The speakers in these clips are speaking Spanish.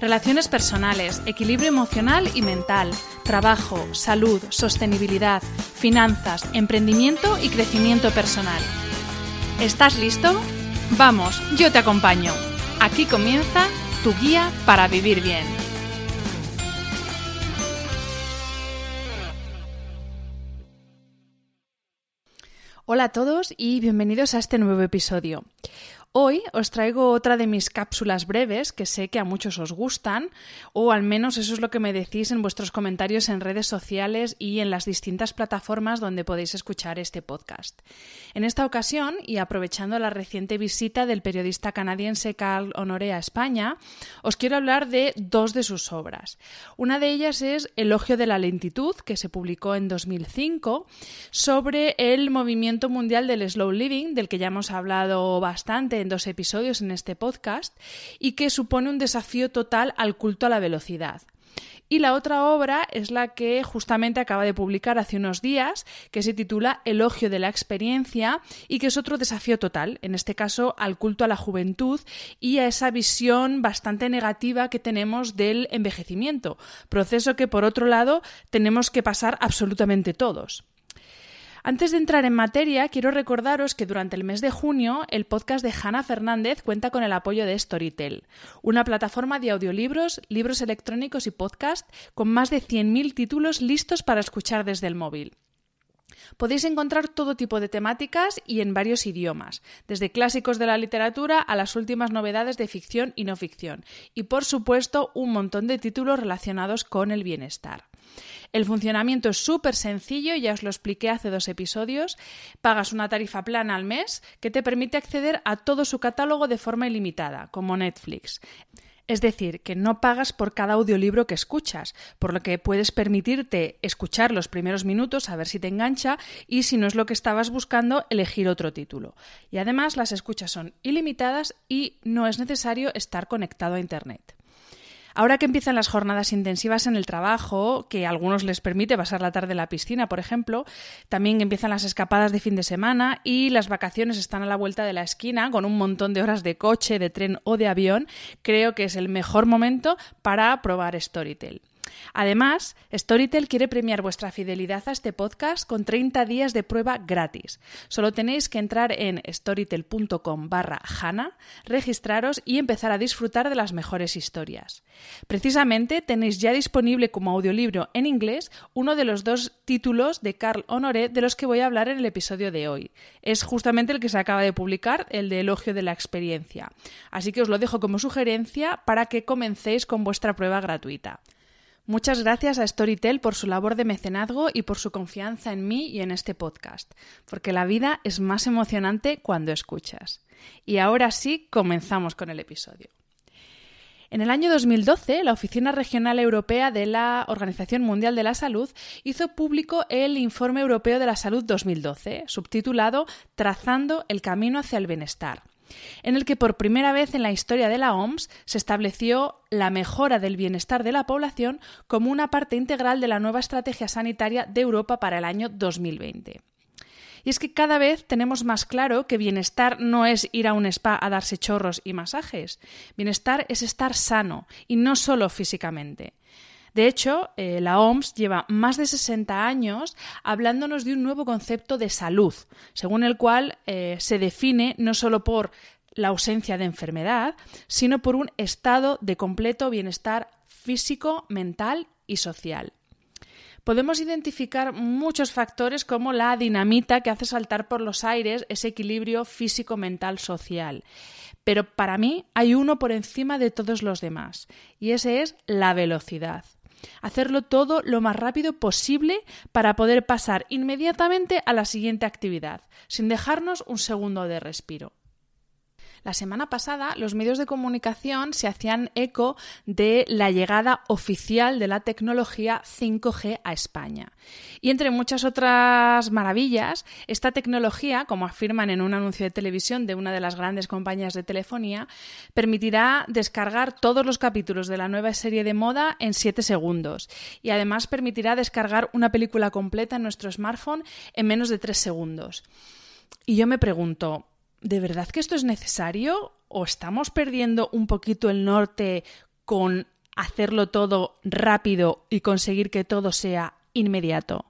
Relaciones personales, equilibrio emocional y mental, trabajo, salud, sostenibilidad, finanzas, emprendimiento y crecimiento personal. ¿Estás listo? Vamos, yo te acompaño. Aquí comienza tu guía para vivir bien. Hola a todos y bienvenidos a este nuevo episodio. Hoy os traigo otra de mis cápsulas breves que sé que a muchos os gustan, o al menos eso es lo que me decís en vuestros comentarios en redes sociales y en las distintas plataformas donde podéis escuchar este podcast. En esta ocasión, y aprovechando la reciente visita del periodista canadiense Carl Honoré a España, os quiero hablar de dos de sus obras. Una de ellas es Elogio de la lentitud, que se publicó en 2005, sobre el movimiento mundial del slow living, del que ya hemos hablado bastante en dos episodios en este podcast y que supone un desafío total al culto a la velocidad. Y la otra obra es la que justamente acaba de publicar hace unos días, que se titula Elogio de la experiencia y que es otro desafío total, en este caso al culto a la juventud y a esa visión bastante negativa que tenemos del envejecimiento, proceso que por otro lado tenemos que pasar absolutamente todos. Antes de entrar en materia, quiero recordaros que durante el mes de junio el podcast de Hanna Fernández cuenta con el apoyo de Storytel, una plataforma de audiolibros, libros electrónicos y podcast con más de 100.000 títulos listos para escuchar desde el móvil. Podéis encontrar todo tipo de temáticas y en varios idiomas, desde clásicos de la literatura a las últimas novedades de ficción y no ficción, y por supuesto un montón de títulos relacionados con el bienestar. El funcionamiento es súper sencillo, ya os lo expliqué hace dos episodios. Pagas una tarifa plana al mes que te permite acceder a todo su catálogo de forma ilimitada, como Netflix. Es decir, que no pagas por cada audiolibro que escuchas, por lo que puedes permitirte escuchar los primeros minutos a ver si te engancha y si no es lo que estabas buscando, elegir otro título. Y además las escuchas son ilimitadas y no es necesario estar conectado a Internet. Ahora que empiezan las jornadas intensivas en el trabajo, que a algunos les permite pasar la tarde en la piscina, por ejemplo, también empiezan las escapadas de fin de semana y las vacaciones están a la vuelta de la esquina con un montón de horas de coche, de tren o de avión, creo que es el mejor momento para probar Storytel. Además, Storytel quiere premiar vuestra fidelidad a este podcast con 30 días de prueba gratis. Solo tenéis que entrar en storytel.com barra Hana, registraros y empezar a disfrutar de las mejores historias. Precisamente tenéis ya disponible como audiolibro en inglés uno de los dos títulos de Carl Honoré de los que voy a hablar en el episodio de hoy. Es justamente el que se acaba de publicar, el de Elogio de la Experiencia. Así que os lo dejo como sugerencia para que comencéis con vuestra prueba gratuita. Muchas gracias a Storytel por su labor de mecenazgo y por su confianza en mí y en este podcast, porque la vida es más emocionante cuando escuchas. Y ahora sí, comenzamos con el episodio. En el año 2012, la Oficina Regional Europea de la Organización Mundial de la Salud hizo público el Informe Europeo de la Salud 2012, subtitulado Trazando el Camino hacia el Bienestar. En el que por primera vez en la historia de la OMS se estableció la mejora del bienestar de la población como una parte integral de la nueva estrategia sanitaria de Europa para el año 2020. Y es que cada vez tenemos más claro que bienestar no es ir a un spa a darse chorros y masajes. Bienestar es estar sano y no solo físicamente. De hecho, eh, la OMS lleva más de 60 años hablándonos de un nuevo concepto de salud, según el cual eh, se define no solo por la ausencia de enfermedad, sino por un estado de completo bienestar físico, mental y social podemos identificar muchos factores como la dinamita que hace saltar por los aires ese equilibrio físico, mental, social. Pero para mí hay uno por encima de todos los demás, y ese es la velocidad. Hacerlo todo lo más rápido posible para poder pasar inmediatamente a la siguiente actividad, sin dejarnos un segundo de respiro. La semana pasada los medios de comunicación se hacían eco de la llegada oficial de la tecnología 5G a España. Y entre muchas otras maravillas, esta tecnología, como afirman en un anuncio de televisión de una de las grandes compañías de telefonía, permitirá descargar todos los capítulos de la nueva serie de moda en 7 segundos. Y además permitirá descargar una película completa en nuestro smartphone en menos de 3 segundos. Y yo me pregunto, ¿de verdad que esto es necesario? ¿O estamos perdiendo un poquito el norte con hacerlo todo rápido y conseguir que todo sea inmediato?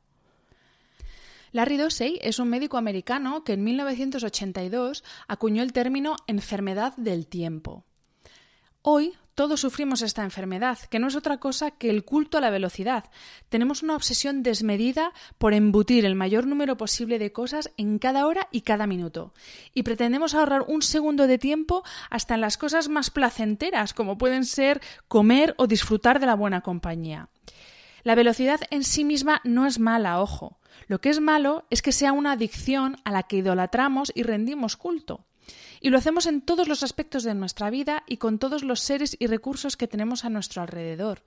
Larry Dossey es un médico americano que en 1982 acuñó el término enfermedad del tiempo. Hoy todos sufrimos esta enfermedad, que no es otra cosa que el culto a la velocidad. Tenemos una obsesión desmedida por embutir el mayor número posible de cosas en cada hora y cada minuto. Y pretendemos ahorrar un segundo de tiempo hasta en las cosas más placenteras, como pueden ser comer o disfrutar de la buena compañía. La velocidad en sí misma no es mala, ojo. Lo que es malo es que sea una adicción a la que idolatramos y rendimos culto. Y lo hacemos en todos los aspectos de nuestra vida y con todos los seres y recursos que tenemos a nuestro alrededor.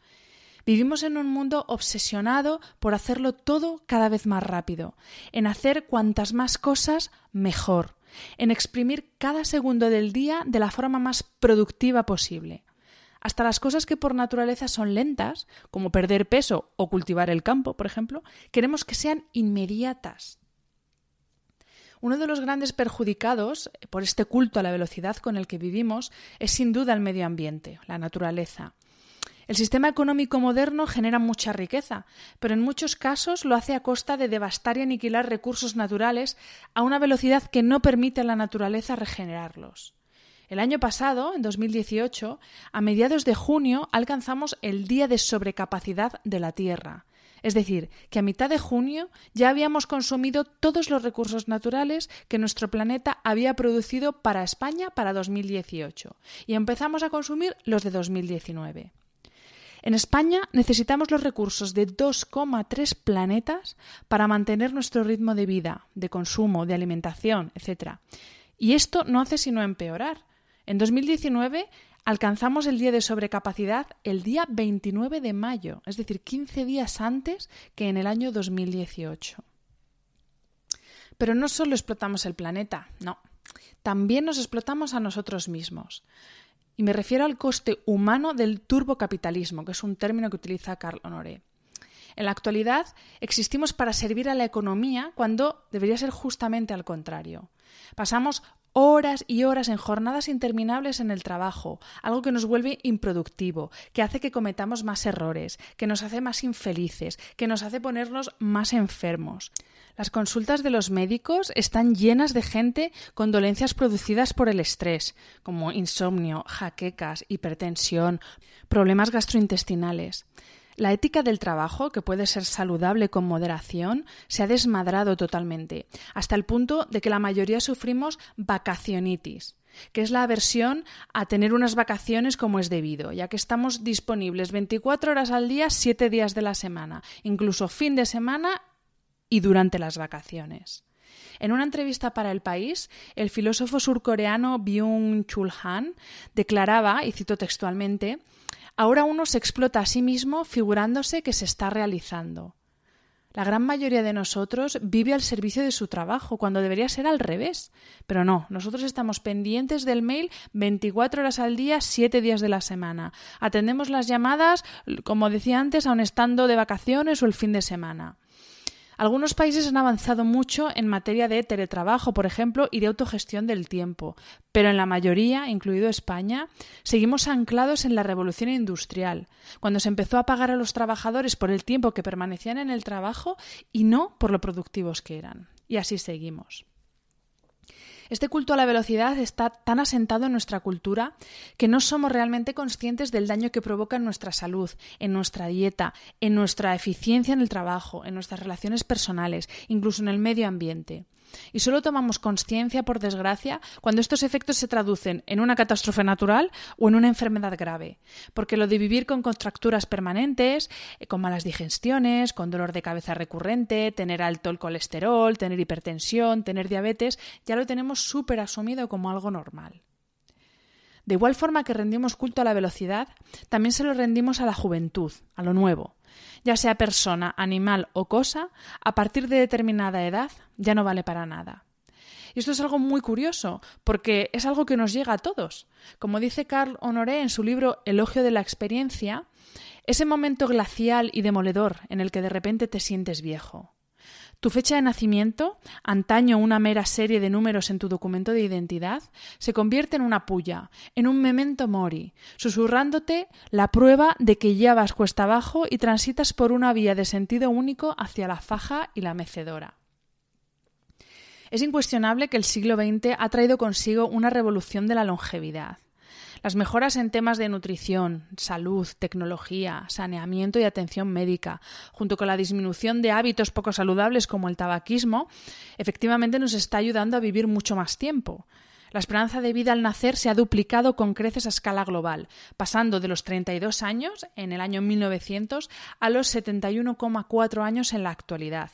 Vivimos en un mundo obsesionado por hacerlo todo cada vez más rápido, en hacer cuantas más cosas mejor, en exprimir cada segundo del día de la forma más productiva posible. Hasta las cosas que por naturaleza son lentas, como perder peso o cultivar el campo, por ejemplo, queremos que sean inmediatas, uno de los grandes perjudicados por este culto a la velocidad con el que vivimos es sin duda el medio ambiente, la naturaleza. El sistema económico moderno genera mucha riqueza, pero en muchos casos lo hace a costa de devastar y aniquilar recursos naturales a una velocidad que no permite a la naturaleza regenerarlos. El año pasado, en 2018, a mediados de junio, alcanzamos el Día de Sobrecapacidad de la Tierra, es decir, que a mitad de junio ya habíamos consumido todos los recursos naturales que nuestro planeta había producido para España para 2018 y empezamos a consumir los de 2019. En España necesitamos los recursos de 2,3 planetas para mantener nuestro ritmo de vida, de consumo, de alimentación, etc. Y esto no hace sino empeorar. En 2019 alcanzamos el día de sobrecapacidad el día 29 de mayo, es decir, 15 días antes que en el año 2018. Pero no solo explotamos el planeta, no, también nos explotamos a nosotros mismos. Y me refiero al coste humano del turbocapitalismo, que es un término que utiliza Carl Honoré. En la actualidad existimos para servir a la economía cuando debería ser justamente al contrario. Pasamos horas y horas en jornadas interminables en el trabajo, algo que nos vuelve improductivo, que hace que cometamos más errores, que nos hace más infelices, que nos hace ponernos más enfermos. Las consultas de los médicos están llenas de gente con dolencias producidas por el estrés, como insomnio, jaquecas, hipertensión, problemas gastrointestinales. La ética del trabajo, que puede ser saludable con moderación, se ha desmadrado totalmente, hasta el punto de que la mayoría sufrimos vacacionitis que es la aversión a tener unas vacaciones como es debido, ya que estamos disponibles 24 horas al día, 7 días de la semana, incluso fin de semana y durante las vacaciones. En una entrevista para El País, el filósofo surcoreano Byung-Chul Han declaraba, y cito textualmente, Ahora uno se explota a sí mismo figurándose que se está realizando. La gran mayoría de nosotros vive al servicio de su trabajo, cuando debería ser al revés. Pero no, nosotros estamos pendientes del mail 24 horas al día, 7 días de la semana. Atendemos las llamadas, como decía antes, aun estando de vacaciones o el fin de semana. Algunos países han avanzado mucho en materia de teletrabajo, por ejemplo, y de autogestión del tiempo, pero en la mayoría, incluido España, seguimos anclados en la revolución industrial, cuando se empezó a pagar a los trabajadores por el tiempo que permanecían en el trabajo y no por lo productivos que eran. Y así seguimos. Este culto a la velocidad está tan asentado en nuestra cultura que no somos realmente conscientes del daño que provoca en nuestra salud, en nuestra dieta, en nuestra eficiencia en el trabajo, en nuestras relaciones personales, incluso en el medio ambiente. Y solo tomamos conciencia, por desgracia, cuando estos efectos se traducen en una catástrofe natural o en una enfermedad grave. Porque lo de vivir con contracturas permanentes, eh, con malas digestiones, con dolor de cabeza recurrente, tener alto el colesterol, tener hipertensión, tener diabetes, ya lo tenemos súper asumido como algo normal. De igual forma que rendimos culto a la velocidad, también se lo rendimos a la juventud, a lo nuevo, ya sea persona, animal o cosa, a partir de determinada edad ya no vale para nada. Y esto es algo muy curioso, porque es algo que nos llega a todos. Como dice Carl Honoré en su libro Elogio de la experiencia, ese momento glacial y demoledor en el que de repente te sientes viejo. Tu fecha de nacimiento, antaño una mera serie de números en tu documento de identidad, se convierte en una puya, en un memento mori, susurrándote la prueba de que ya vas cuesta abajo y transitas por una vía de sentido único hacia la faja y la mecedora. Es incuestionable que el siglo XX ha traído consigo una revolución de la longevidad. Las mejoras en temas de nutrición, salud, tecnología, saneamiento y atención médica, junto con la disminución de hábitos poco saludables como el tabaquismo, efectivamente nos está ayudando a vivir mucho más tiempo. La esperanza de vida al nacer se ha duplicado con creces a escala global, pasando de los 32 años en el año 1900 a los 71,4 años en la actualidad.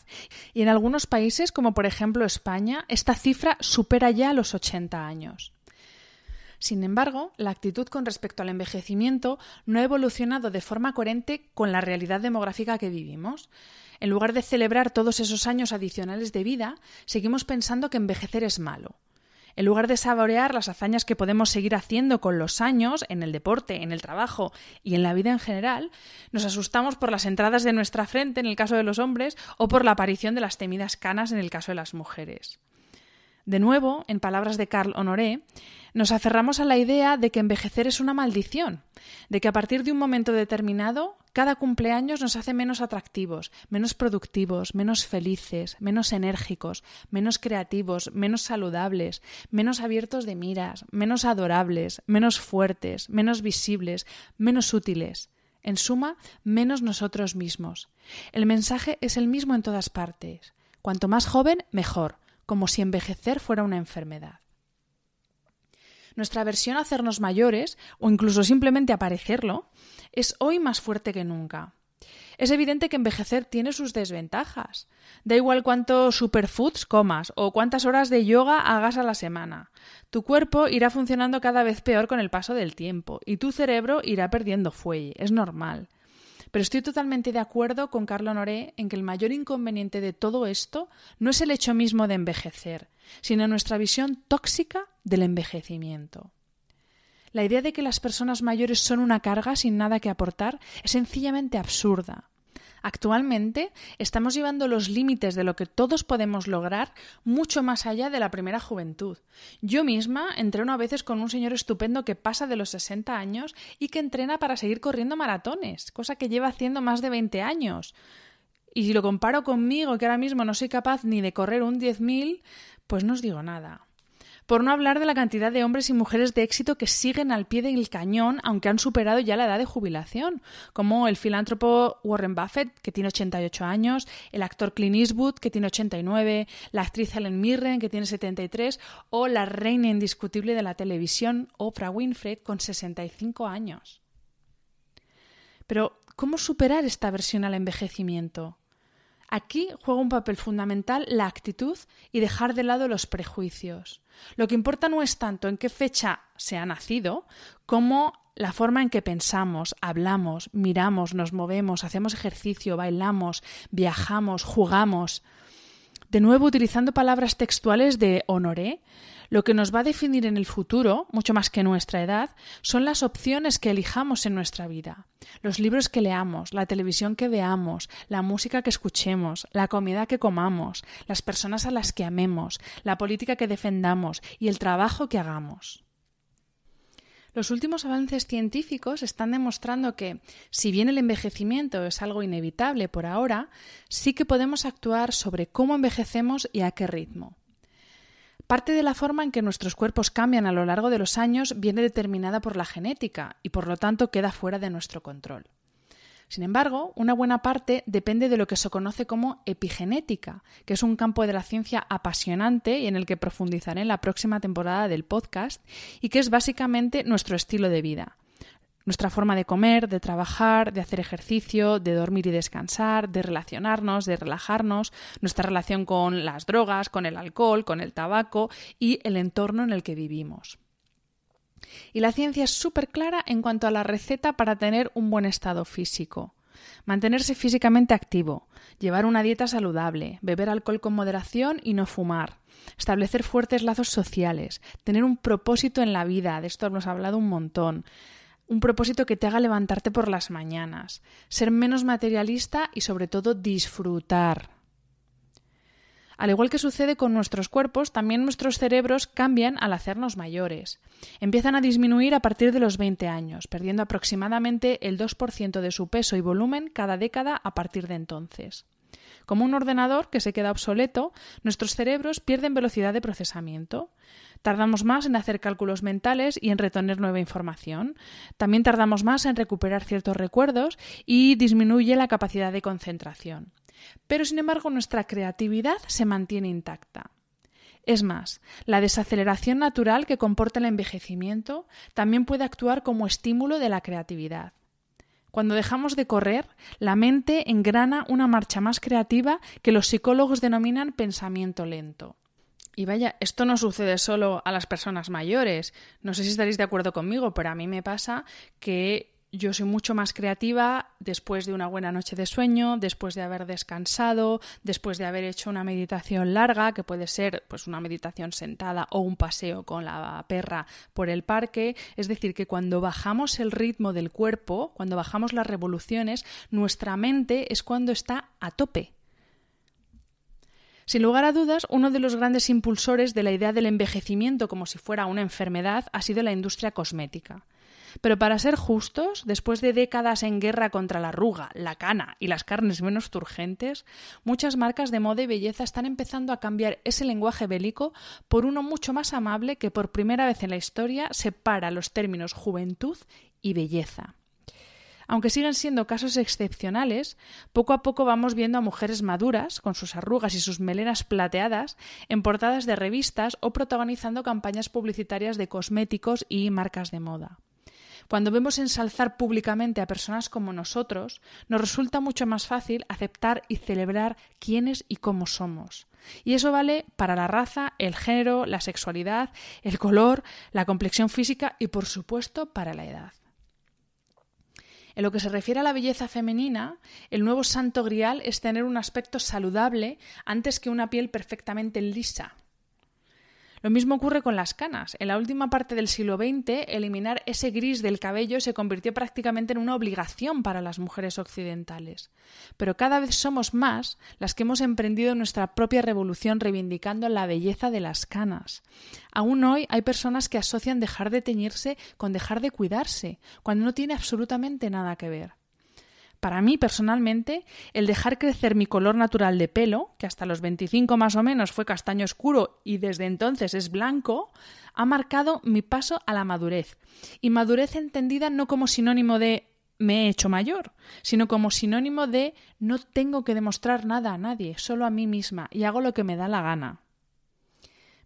Y en algunos países, como por ejemplo España, esta cifra supera ya los 80 años. Sin embargo, la actitud con respecto al envejecimiento no ha evolucionado de forma coherente con la realidad demográfica que vivimos. En lugar de celebrar todos esos años adicionales de vida, seguimos pensando que envejecer es malo. En lugar de saborear las hazañas que podemos seguir haciendo con los años, en el deporte, en el trabajo y en la vida en general, nos asustamos por las entradas de nuestra frente en el caso de los hombres o por la aparición de las temidas canas en el caso de las mujeres. De nuevo, en palabras de Carl Honoré, nos aferramos a la idea de que envejecer es una maldición, de que a partir de un momento determinado, cada cumpleaños nos hace menos atractivos, menos productivos, menos felices, menos enérgicos, menos creativos, menos saludables, menos abiertos de miras, menos adorables, menos fuertes, menos visibles, menos útiles. En suma, menos nosotros mismos. El mensaje es el mismo en todas partes. Cuanto más joven, mejor como si envejecer fuera una enfermedad. Nuestra aversión a hacernos mayores, o incluso simplemente a parecerlo, es hoy más fuerte que nunca. Es evidente que envejecer tiene sus desventajas. Da igual cuántos superfoods comas o cuántas horas de yoga hagas a la semana. Tu cuerpo irá funcionando cada vez peor con el paso del tiempo y tu cerebro irá perdiendo fuelle. Es normal. Pero estoy totalmente de acuerdo con Carlo Noré en que el mayor inconveniente de todo esto no es el hecho mismo de envejecer, sino nuestra visión tóxica del envejecimiento. La idea de que las personas mayores son una carga sin nada que aportar es sencillamente absurda. Actualmente estamos llevando los límites de lo que todos podemos lograr mucho más allá de la primera juventud. Yo misma entreno a veces con un señor estupendo que pasa de los 60 años y que entrena para seguir corriendo maratones, cosa que lleva haciendo más de 20 años. Y si lo comparo conmigo, que ahora mismo no soy capaz ni de correr un 10.000, pues no os digo nada. Por no hablar de la cantidad de hombres y mujeres de éxito que siguen al pie del cañón, aunque han superado ya la edad de jubilación, como el filántropo Warren Buffett, que tiene 88 años, el actor Clint Eastwood, que tiene 89, la actriz Helen Mirren, que tiene 73, o la reina indiscutible de la televisión, Oprah Winfrey, con 65 años. Pero, ¿cómo superar esta versión al envejecimiento? Aquí juega un papel fundamental la actitud y dejar de lado los prejuicios. Lo que importa no es tanto en qué fecha se ha nacido, como la forma en que pensamos, hablamos, miramos, nos movemos, hacemos ejercicio, bailamos, viajamos, jugamos. De nuevo, utilizando palabras textuales de Honoré, lo que nos va a definir en el futuro, mucho más que nuestra edad, son las opciones que elijamos en nuestra vida. Los libros que leamos, la televisión que veamos, la música que escuchemos, la comida que comamos, las personas a las que amemos, la política que defendamos y el trabajo que hagamos. Los últimos avances científicos están demostrando que, si bien el envejecimiento es algo inevitable por ahora, sí que podemos actuar sobre cómo envejecemos y a qué ritmo. Parte de la forma en que nuestros cuerpos cambian a lo largo de los años viene determinada por la genética y por lo tanto queda fuera de nuestro control. Sin embargo, una buena parte depende de lo que se conoce como epigenética, que es un campo de la ciencia apasionante y en el que profundizaré en la próxima temporada del podcast, y que es básicamente nuestro estilo de vida nuestra forma de comer, de trabajar, de hacer ejercicio, de dormir y descansar, de relacionarnos, de relajarnos, nuestra relación con las drogas, con el alcohol, con el tabaco y el entorno en el que vivimos. Y la ciencia es súper clara en cuanto a la receta para tener un buen estado físico. Mantenerse físicamente activo, llevar una dieta saludable, beber alcohol con moderación y no fumar, establecer fuertes lazos sociales, tener un propósito en la vida, de esto hemos hablado un montón, un propósito que te haga levantarte por las mañanas, ser menos materialista y sobre todo disfrutar. Al igual que sucede con nuestros cuerpos, también nuestros cerebros cambian al hacernos mayores. Empiezan a disminuir a partir de los 20 años, perdiendo aproximadamente el 2% de su peso y volumen cada década a partir de entonces. Como un ordenador que se queda obsoleto, nuestros cerebros pierden velocidad de procesamiento. Tardamos más en hacer cálculos mentales y en retener nueva información. También tardamos más en recuperar ciertos recuerdos y disminuye la capacidad de concentración. Pero, sin embargo, nuestra creatividad se mantiene intacta. Es más, la desaceleración natural que comporta el envejecimiento también puede actuar como estímulo de la creatividad. Cuando dejamos de correr, la mente engrana una marcha más creativa que los psicólogos denominan pensamiento lento. Y vaya, esto no sucede solo a las personas mayores. No sé si estaréis de acuerdo conmigo, pero a mí me pasa que yo soy mucho más creativa después de una buena noche de sueño, después de haber descansado, después de haber hecho una meditación larga, que puede ser pues una meditación sentada o un paseo con la perra por el parque, es decir, que cuando bajamos el ritmo del cuerpo, cuando bajamos las revoluciones, nuestra mente es cuando está a tope, sin lugar a dudas, uno de los grandes impulsores de la idea del envejecimiento como si fuera una enfermedad ha sido la industria cosmética. Pero para ser justos, después de décadas en guerra contra la arruga, la cana y las carnes menos turgentes, muchas marcas de moda y belleza están empezando a cambiar ese lenguaje bélico por uno mucho más amable que por primera vez en la historia separa los términos juventud y belleza. Aunque siguen siendo casos excepcionales, poco a poco vamos viendo a mujeres maduras, con sus arrugas y sus melenas plateadas, en portadas de revistas o protagonizando campañas publicitarias de cosméticos y marcas de moda. Cuando vemos ensalzar públicamente a personas como nosotros, nos resulta mucho más fácil aceptar y celebrar quiénes y cómo somos. Y eso vale para la raza, el género, la sexualidad, el color, la complexión física y, por supuesto, para la edad. En lo que se refiere a la belleza femenina, el nuevo santo grial es tener un aspecto saludable antes que una piel perfectamente lisa. Lo mismo ocurre con las canas. En la última parte del siglo XX, eliminar ese gris del cabello se convirtió prácticamente en una obligación para las mujeres occidentales. Pero cada vez somos más las que hemos emprendido nuestra propia revolución reivindicando la belleza de las canas. Aún hoy hay personas que asocian dejar de teñirse con dejar de cuidarse, cuando no tiene absolutamente nada que ver. Para mí, personalmente, el dejar crecer mi color natural de pelo, que hasta los 25 más o menos fue castaño oscuro y desde entonces es blanco, ha marcado mi paso a la madurez. Y madurez entendida no como sinónimo de me he hecho mayor, sino como sinónimo de no tengo que demostrar nada a nadie, solo a mí misma, y hago lo que me da la gana.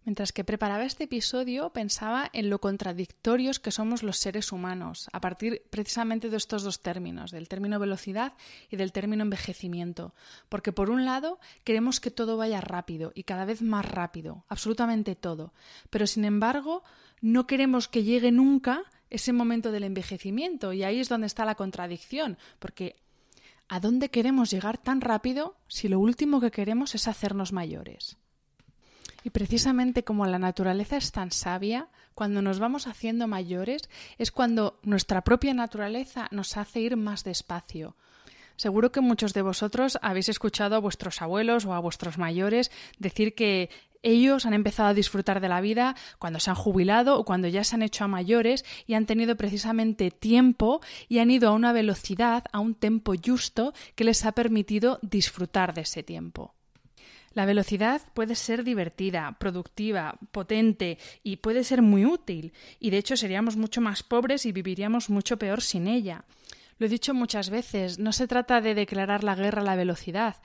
Mientras que preparaba este episodio pensaba en lo contradictorios que somos los seres humanos, a partir precisamente de estos dos términos, del término velocidad y del término envejecimiento. Porque por un lado queremos que todo vaya rápido y cada vez más rápido, absolutamente todo. Pero sin embargo no queremos que llegue nunca ese momento del envejecimiento y ahí es donde está la contradicción, porque ¿a dónde queremos llegar tan rápido si lo último que queremos es hacernos mayores? Y precisamente como la naturaleza es tan sabia, cuando nos vamos haciendo mayores es cuando nuestra propia naturaleza nos hace ir más despacio. Seguro que muchos de vosotros habéis escuchado a vuestros abuelos o a vuestros mayores decir que ellos han empezado a disfrutar de la vida cuando se han jubilado o cuando ya se han hecho a mayores y han tenido precisamente tiempo y han ido a una velocidad, a un tempo justo que les ha permitido disfrutar de ese tiempo. La velocidad puede ser divertida, productiva, potente y puede ser muy útil, y de hecho seríamos mucho más pobres y viviríamos mucho peor sin ella. Lo he dicho muchas veces, no se trata de declarar la guerra a la velocidad,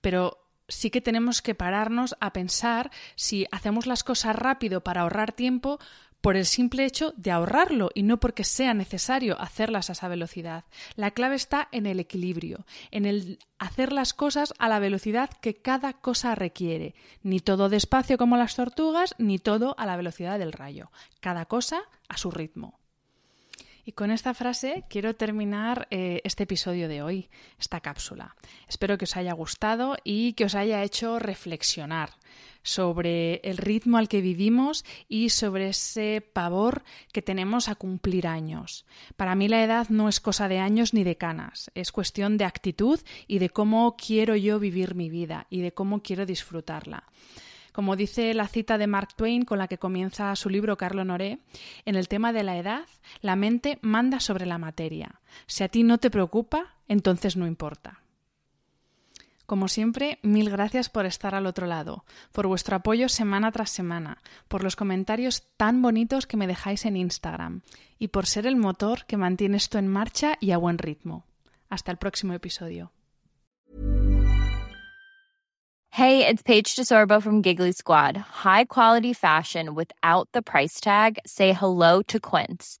pero sí que tenemos que pararnos a pensar si hacemos las cosas rápido para ahorrar tiempo, por el simple hecho de ahorrarlo y no porque sea necesario hacerlas a esa velocidad. La clave está en el equilibrio, en el hacer las cosas a la velocidad que cada cosa requiere, ni todo despacio como las tortugas, ni todo a la velocidad del rayo, cada cosa a su ritmo. Y con esta frase quiero terminar eh, este episodio de hoy, esta cápsula. Espero que os haya gustado y que os haya hecho reflexionar sobre el ritmo al que vivimos y sobre ese pavor que tenemos a cumplir años. Para mí la edad no es cosa de años ni de canas, es cuestión de actitud y de cómo quiero yo vivir mi vida y de cómo quiero disfrutarla. Como dice la cita de Mark Twain con la que comienza su libro Carlo Noré, en el tema de la edad, la mente manda sobre la materia. Si a ti no te preocupa, entonces no importa. Como siempre, mil gracias por estar al otro lado, por vuestro apoyo semana tras semana, por los comentarios tan bonitos que me dejáis en Instagram y por ser el motor que mantiene esto en marcha y a buen ritmo. Hasta el próximo episodio. Hey, it's Paige DeSorbo from Giggly Squad. High quality fashion without the price tag. Say hello to Quince.